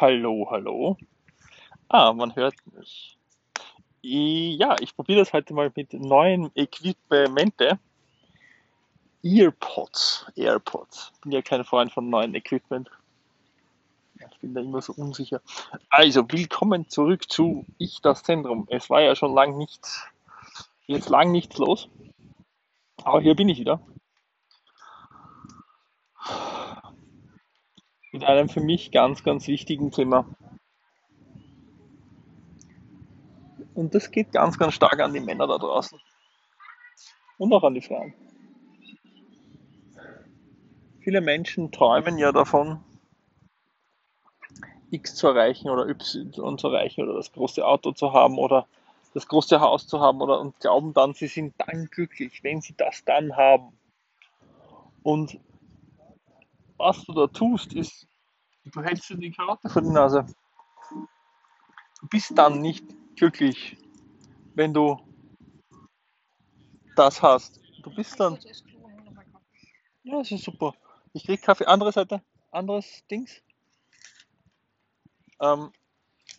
Hallo, hallo. Ah, man hört mich. Ja, ich probiere das heute mal mit neuen Equipmente. Earpods, AirPods. Bin ja kein Freund von neuen Equipment. Ich bin da immer so unsicher. Also, willkommen zurück zu Ich das Zentrum. Es war ja schon lang nichts, jetzt lang nichts los. Aber hier bin ich wieder. Einem für mich ganz, ganz wichtigen Thema. Und das geht ganz, ganz stark an die Männer da draußen. Und auch an die Frauen. Viele Menschen träumen ja davon, X zu erreichen oder Y zu erreichen oder das große Auto zu haben oder das große Haus zu haben oder und glauben dann, sie sind dann glücklich, wenn sie das dann haben. Und was du da tust, ist, du hältst dir die Karotte vor die Nase. Du bist dann nicht glücklich, wenn du das hast. Du bist dann. Ja, das ist super. Ich krieg Kaffee. Andere Seite. Anderes Dings. Ähm,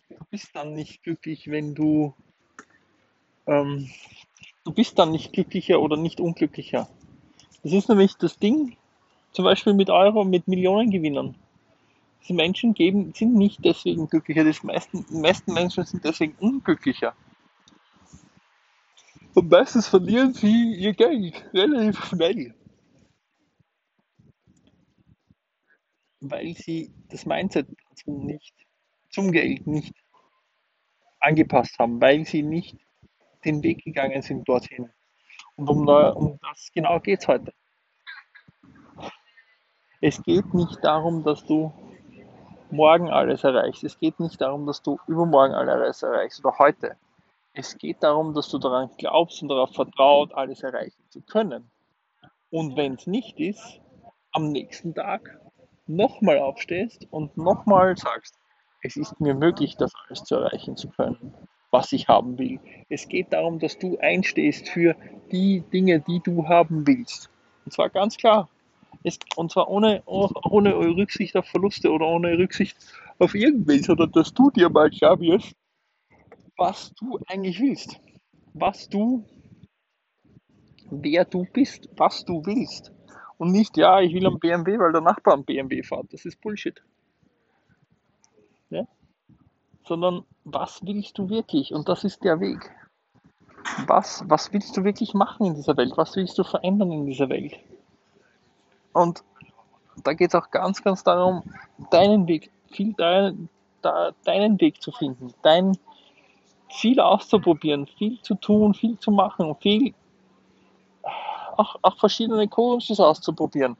du bist dann nicht glücklich, wenn du. Ähm, du bist dann nicht glücklicher oder nicht unglücklicher. Das ist nämlich das Ding, zum Beispiel mit Euro, mit Millionengewinnern. Diese Menschen geben, sind nicht deswegen glücklicher. Die meisten, die meisten Menschen sind deswegen unglücklicher. Und meistens verlieren sie ihr Geld relativ schnell. Weil sie das Mindset zum, nicht, zum Geld nicht angepasst haben, weil sie nicht den Weg gegangen sind dorthin. Und um, um das genau geht es heute. Es geht nicht darum, dass du morgen alles erreichst. Es geht nicht darum, dass du übermorgen alles erreichst oder heute. Es geht darum, dass du daran glaubst und darauf vertraut, alles erreichen zu können. Und wenn es nicht ist, am nächsten Tag nochmal aufstehst und nochmal sagst, es ist mir möglich, das alles zu erreichen zu können, was ich haben will. Es geht darum, dass du einstehst für die Dinge, die du haben willst. Und zwar ganz klar, es, und zwar ohne, ohne Rücksicht auf Verluste oder ohne Rücksicht auf irgendwen, sondern dass du dir mal klar wirst, was du eigentlich willst. Was du, wer du bist, was du willst. Und nicht, ja, ich will am BMW, weil der Nachbar am BMW fährt. Das ist Bullshit. Ja? Sondern was willst du wirklich? Und das ist der Weg. Was, was willst du wirklich machen in dieser Welt? Was willst du verändern in dieser Welt? Und da geht es auch ganz, ganz darum, deinen Weg, viel dein, da, deinen Weg zu finden, dein viel auszuprobieren, viel zu tun, viel zu machen, viel auch, auch verschiedene Coaches auszuprobieren,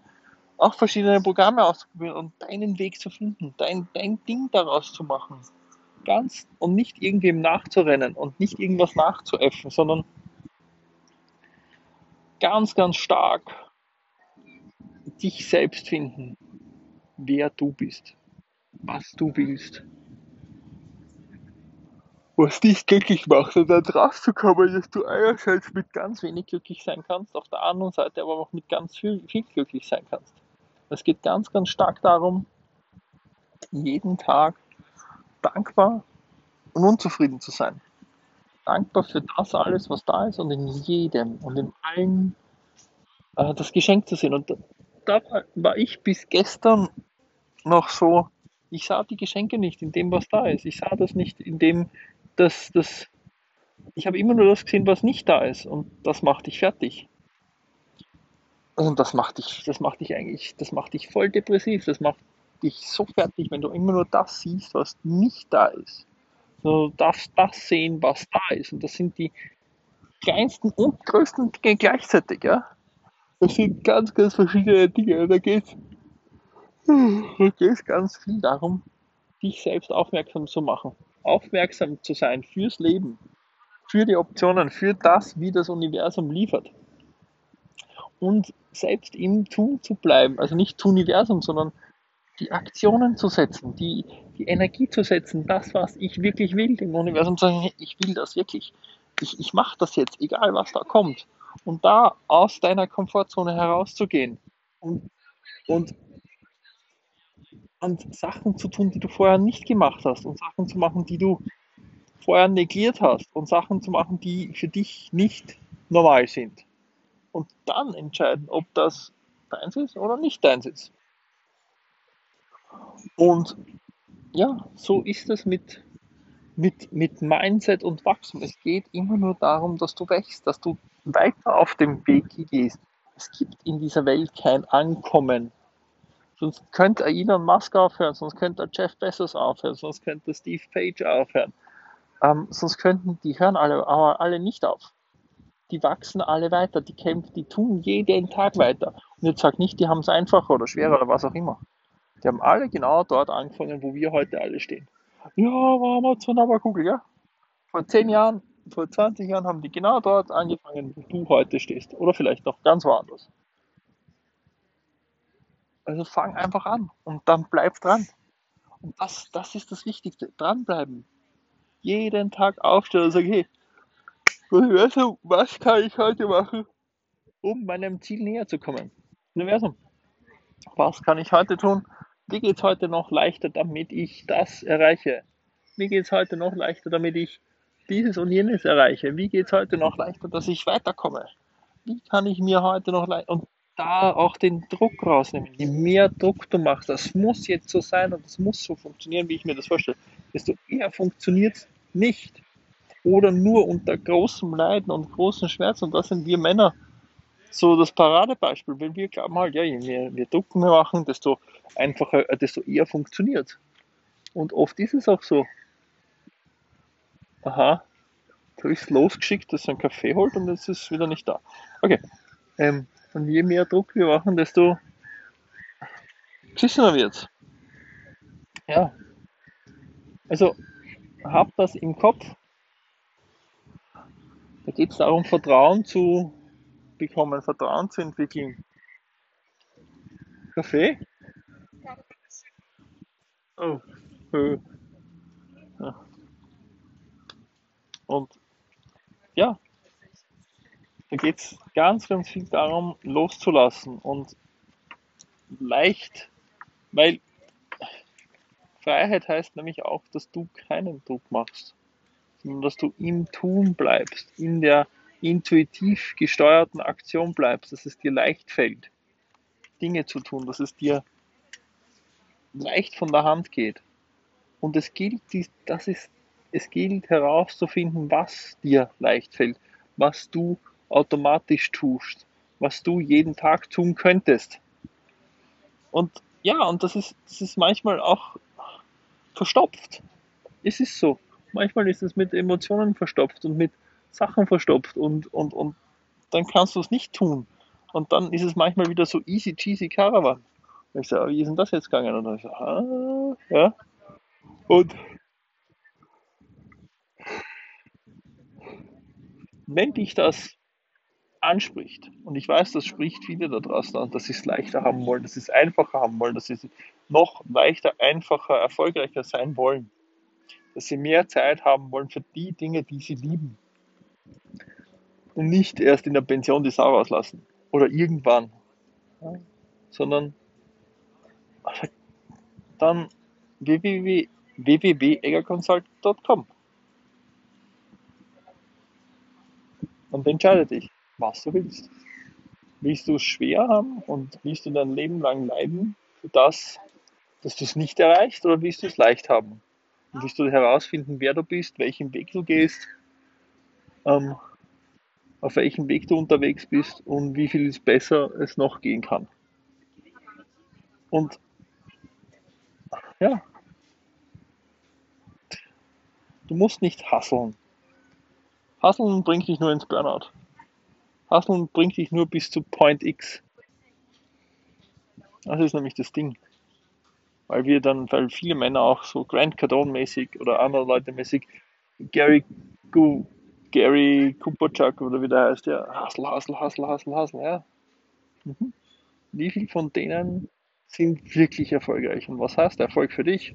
auch verschiedene Programme auszuprobieren und deinen Weg zu finden, dein, dein Ding daraus zu machen. Ganz und nicht irgendwem nachzurennen und nicht irgendwas nachzuäffen, sondern ganz, ganz stark dich selbst finden, wer du bist, was du willst, was dich glücklich macht und dann drauf zu kommen, dass du einerseits mit ganz wenig glücklich sein kannst, auf der anderen Seite aber auch mit ganz viel, viel glücklich sein kannst. Es geht ganz, ganz stark darum, jeden Tag dankbar und unzufrieden zu sein. Dankbar für das alles, was da ist und in jedem und in allen äh, das Geschenk zu sehen. Und da war ich bis gestern noch so, ich sah die Geschenke nicht in dem, was da ist. Ich sah das nicht in dem, dass das. Ich habe immer nur das gesehen, was nicht da ist. Und das macht dich fertig. Und das macht dich, das macht dich eigentlich, das macht dich voll depressiv. Das macht dich so fertig, wenn du immer nur das siehst, was nicht da ist. Du darfst das sehen, was da ist. Und das sind die kleinsten und größten Dinge gleichzeitig, ja. Das sind ganz, ganz verschiedene Dinge. Da geht es ganz viel darum, dich selbst aufmerksam zu machen. Aufmerksam zu sein fürs Leben, für die Optionen, für das, wie das Universum liefert. Und selbst im Tun zu bleiben, also nicht Universum, sondern die Aktionen zu setzen, die, die Energie zu setzen, das, was ich wirklich will, dem Universum zu sagen, ich will das wirklich. Ich, ich mache das jetzt, egal was da kommt und da aus deiner Komfortzone herauszugehen und, und, und Sachen zu tun, die du vorher nicht gemacht hast und Sachen zu machen, die du vorher negiert hast und Sachen zu machen, die für dich nicht normal sind. Und dann entscheiden, ob das deins ist oder nicht deins ist. Und ja, so ist es mit, mit, mit Mindset und Wachstum. Es geht immer nur darum, dass du wächst, dass du weiter auf dem Weg gehst. Es gibt in dieser Welt kein Ankommen. Sonst könnte Elon Musk aufhören, sonst könnte Jeff Bezos aufhören, sonst könnte Steve Page aufhören. Ähm, sonst könnten, die hören alle, aber alle nicht auf. Die wachsen alle weiter, die kämpfen, die tun jeden Tag weiter. Und jetzt sag nicht, die haben es einfacher oder schwerer oder was auch immer. Die haben alle genau dort angefangen, wo wir heute alle stehen. Ja, war Amazon aber Google, ja. Vor 10 Jahren, vor 20 Jahren haben die genau dort angefangen, wo du heute stehst. Oder vielleicht noch ganz woanders. Also fang einfach an und dann bleib dran. Und das, das ist das Wichtigste. Dranbleiben. Jeden Tag aufstehen und sagen, hey, Universum, was kann ich heute machen, um meinem Ziel näher zu kommen? Universum, was kann ich heute tun, wie geht es heute noch leichter, damit ich das erreiche? Wie geht es heute noch leichter, damit ich dieses und jenes erreiche? Wie geht es heute noch leichter, dass ich weiterkomme? Wie kann ich mir heute noch leichter und da auch den Druck rausnehmen? Je mehr Druck du machst, das muss jetzt so sein und das muss so funktionieren, wie ich mir das vorstelle, desto eher funktioniert es nicht. Oder nur unter großem Leiden und großen Schmerzen. Und das sind wir Männer so das Paradebeispiel, weil wir glauben halt, ja, je mehr wir Druck mehr machen, desto einfacher, äh, desto eher funktioniert. Und oft ist es auch so. Aha, da ist losgeschickt, dass er einen Kaffee holt und jetzt ist wieder nicht da. Okay. Ähm, und je mehr Druck wir machen, desto geschissener wird's. Ja. Also, hab das im Kopf. Da geht es darum, Vertrauen zu bekommen, Vertrauen zu entwickeln. Kaffee? Oh. Ja. Und ja, da geht es ganz, ganz viel darum, loszulassen und leicht, weil Freiheit heißt nämlich auch, dass du keinen Druck machst, sondern dass du im Tun bleibst, in der intuitiv gesteuerten Aktion bleibst, dass es dir leicht fällt, Dinge zu tun, dass es dir leicht von der Hand geht. Und es gilt, das ist, es gilt herauszufinden, was dir leicht fällt, was du automatisch tust, was du jeden Tag tun könntest. Und ja, und das ist, das ist manchmal auch verstopft. Es ist so. Manchmal ist es mit Emotionen verstopft und mit Sachen verstopft und, und, und dann kannst du es nicht tun. Und dann ist es manchmal wieder so easy cheesy Caravan. Und ich sage, wie ist denn das jetzt gegangen? Und dann so, ah, ja. Und wenn dich das anspricht, und ich weiß, das spricht viele da draußen an, dass sie es leichter haben wollen, dass sie es einfacher haben wollen, dass sie noch leichter, einfacher, erfolgreicher sein wollen, dass sie mehr Zeit haben wollen für die Dinge, die sie lieben, nicht erst in der Pension die Sau rauslassen oder irgendwann, ja, sondern dann www.eggerconsult.com und entscheide dich, was du willst. Willst du es schwer haben und willst du dein Leben lang leiden für das, dass du es nicht erreichst oder willst du es leicht haben? Und willst du herausfinden, wer du bist, welchen Weg du gehst? Ähm, auf welchem Weg du unterwegs bist und wie viel besser es noch gehen kann. Und ja, du musst nicht hasseln. Hasseln bringt dich nur ins Burnout. Hasseln bringt dich nur bis zu Point X. Das ist nämlich das Ding. Weil wir dann, weil viele Männer auch so Grant Cardone mäßig oder andere Leute mäßig Gary Gu Gary Kupachak oder wie der heißt, ja, Hustle, Hustle, Hustle, Hustle, Hustle, ja. Mhm. Wie viele von denen sind wirklich erfolgreich? Und was heißt Erfolg für dich?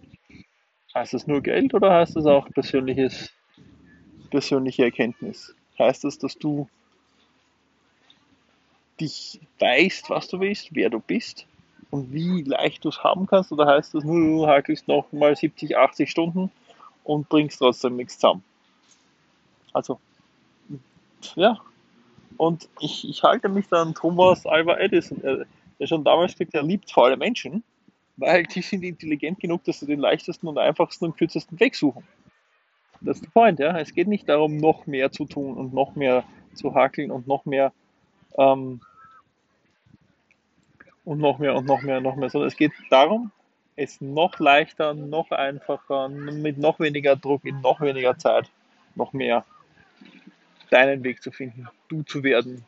Heißt das nur Geld oder heißt das auch persönliches, persönliche Erkenntnis? Heißt das, dass du dich weißt, was du willst, wer du bist und wie leicht du es haben kannst, oder heißt das nur, du hakelst noch mal 70, 80 Stunden und bringst trotzdem nichts zusammen? Also, ja. Und ich, ich halte mich dann Thomas Alva Edison, der schon damals gesagt er liebt faule Menschen, weil die sind intelligent genug, dass sie den leichtesten und einfachsten und kürzesten Weg suchen. Das ist der Point, ja. Es geht nicht darum, noch mehr zu tun und noch mehr zu hakeln und noch mehr ähm, und noch mehr und noch mehr und noch mehr, sondern es geht darum, es noch leichter, noch einfacher, mit noch weniger Druck, in noch weniger Zeit, noch mehr deinen Weg zu finden, du zu werden,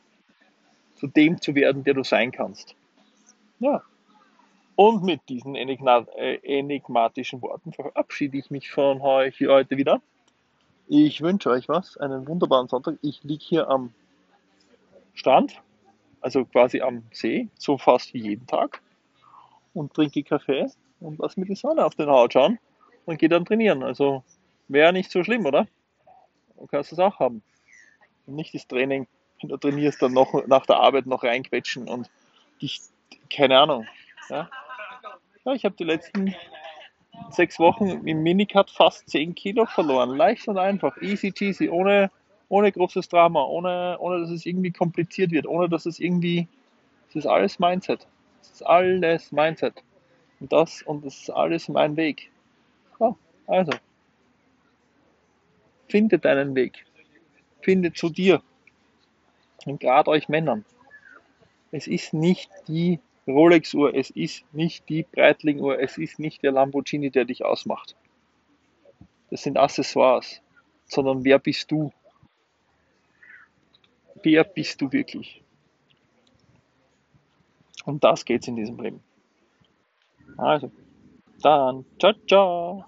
zu dem zu werden, der du sein kannst. Ja. Und mit diesen äh, enigmatischen Worten verabschiede ich mich von euch heute wieder. Ich wünsche euch was, einen wunderbaren Sonntag. Ich liege hier am Strand, also quasi am See, so fast wie jeden Tag und trinke Kaffee und lasse mir die Sonne auf den Haut schauen und gehe dann trainieren. Also wäre nicht so schlimm, oder? Du kannst es auch haben. Nicht das Training, wenn du trainierst, dann noch nach der Arbeit noch reinquetschen und dich, keine Ahnung. Ja, ja ich habe die letzten sechs Wochen im Minicut fast 10 Kilo verloren. Leicht und einfach, easy cheesy, ohne, ohne großes Drama, ohne, ohne dass es irgendwie kompliziert wird, ohne dass es irgendwie, es ist alles Mindset. Es ist alles Mindset. Und das, und das ist alles mein Weg. Ja, also, finde deinen Weg. Finde zu dir. Und gerade euch Männern. Es ist nicht die Rolex-Uhr, es ist nicht die Breitling-Uhr, es ist nicht der Lamborghini, der dich ausmacht. Das sind Accessoires, sondern wer bist du? Wer bist du wirklich? Und das geht's in diesem Leben. Also, dann, ciao, ciao.